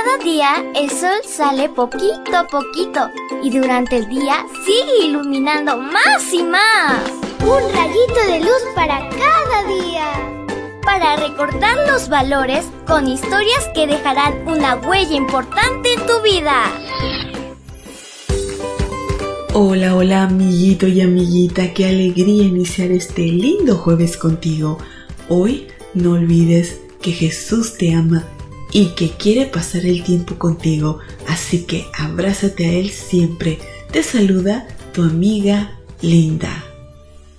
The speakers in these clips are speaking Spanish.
Cada día el sol sale poquito a poquito y durante el día sigue iluminando más y más. Un rayito de luz para cada día. Para recordar los valores con historias que dejarán una huella importante en tu vida. Hola, hola amiguito y amiguita, qué alegría iniciar este lindo jueves contigo. Hoy no olvides que Jesús te ama y que quiere pasar el tiempo contigo, así que abrázate a Él siempre. Te saluda tu amiga Linda.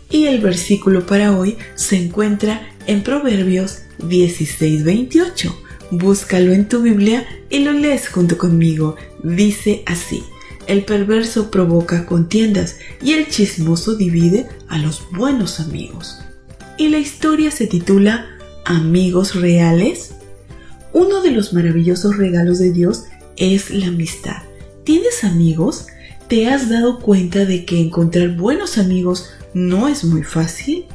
Y el versículo para hoy se encuentra en Proverbios 16:28. Búscalo en tu Biblia y lo lees junto conmigo. Dice así, el perverso provoca contiendas y el chismoso divide a los buenos amigos. Y la historia se titula Amigos Reales uno de los maravillosos regalos de Dios es la amistad. ¿Tienes amigos? ¿Te has dado cuenta de que encontrar buenos amigos no es muy fácil?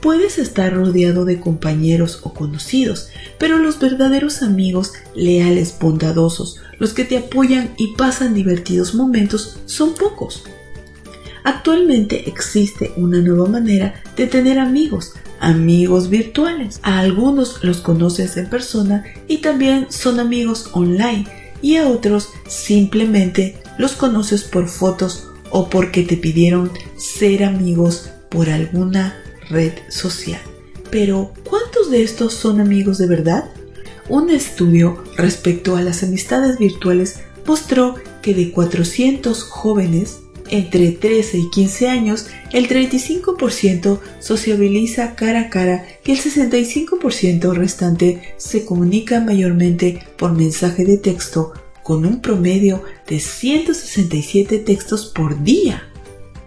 Puedes estar rodeado de compañeros o conocidos, pero los verdaderos amigos, leales, bondadosos, los que te apoyan y pasan divertidos momentos, son pocos. Actualmente existe una nueva manera de tener amigos, amigos virtuales. A algunos los conoces en persona y también son amigos online y a otros simplemente los conoces por fotos o porque te pidieron ser amigos por alguna red social. Pero, ¿cuántos de estos son amigos de verdad? Un estudio respecto a las amistades virtuales mostró que de 400 jóvenes, entre 13 y 15 años, el 35% sociabiliza cara a cara y el 65% restante se comunica mayormente por mensaje de texto con un promedio de 167 textos por día.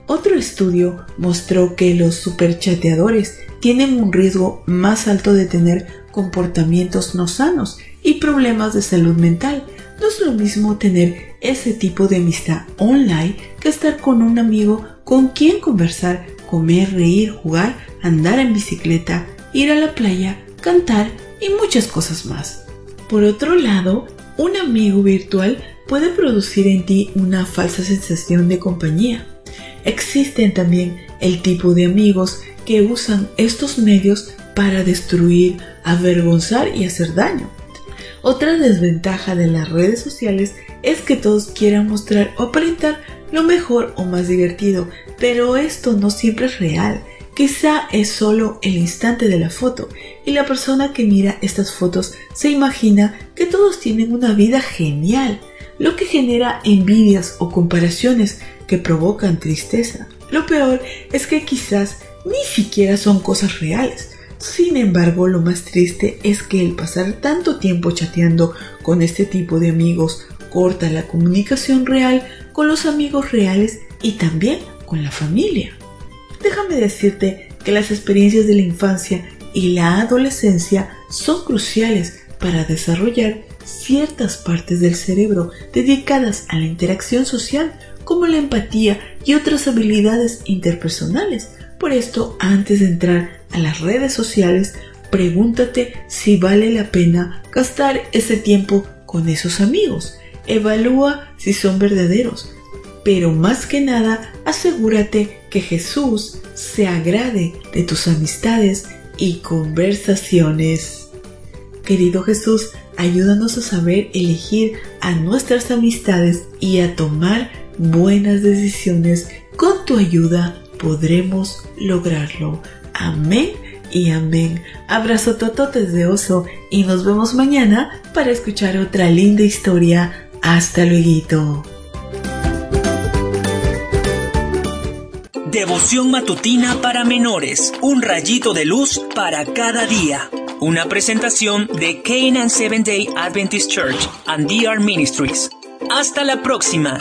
Otro estudio mostró que los superchateadores tienen un riesgo más alto de tener comportamientos no sanos y problemas de salud mental. No es lo mismo tener ese tipo de amistad online que estar con un amigo con quien conversar, comer, reír, jugar, andar en bicicleta, ir a la playa, cantar y muchas cosas más. Por otro lado, un amigo virtual puede producir en ti una falsa sensación de compañía. Existen también el tipo de amigos que usan estos medios para destruir, avergonzar y hacer daño. Otra desventaja de las redes sociales es que todos quieran mostrar o aparentar lo mejor o más divertido, pero esto no siempre es real. Quizá es solo el instante de la foto y la persona que mira estas fotos se imagina que todos tienen una vida genial, lo que genera envidias o comparaciones que provocan tristeza. Lo peor es que quizás ni siquiera son cosas reales. Sin embargo, lo más triste es que el pasar tanto tiempo chateando con este tipo de amigos corta la comunicación real con los amigos reales y también con la familia. Déjame decirte que las experiencias de la infancia y la adolescencia son cruciales para desarrollar ciertas partes del cerebro dedicadas a la interacción social como la empatía y otras habilidades interpersonales. Por esto, antes de entrar a las redes sociales, pregúntate si vale la pena gastar ese tiempo con esos amigos. Evalúa si son verdaderos, pero más que nada asegúrate que Jesús se agrade de tus amistades y conversaciones. Querido Jesús, ayúdanos a saber elegir a nuestras amistades y a tomar buenas decisiones. Con tu ayuda podremos lograrlo. Amén y amén. Abrazo tototes de oso y nos vemos mañana para escuchar otra linda historia hasta luego. Devoción matutina para menores. Un rayito de luz para cada día. Una presentación de Canaan Seventh Day Adventist Church and DR Ministries. Hasta la próxima.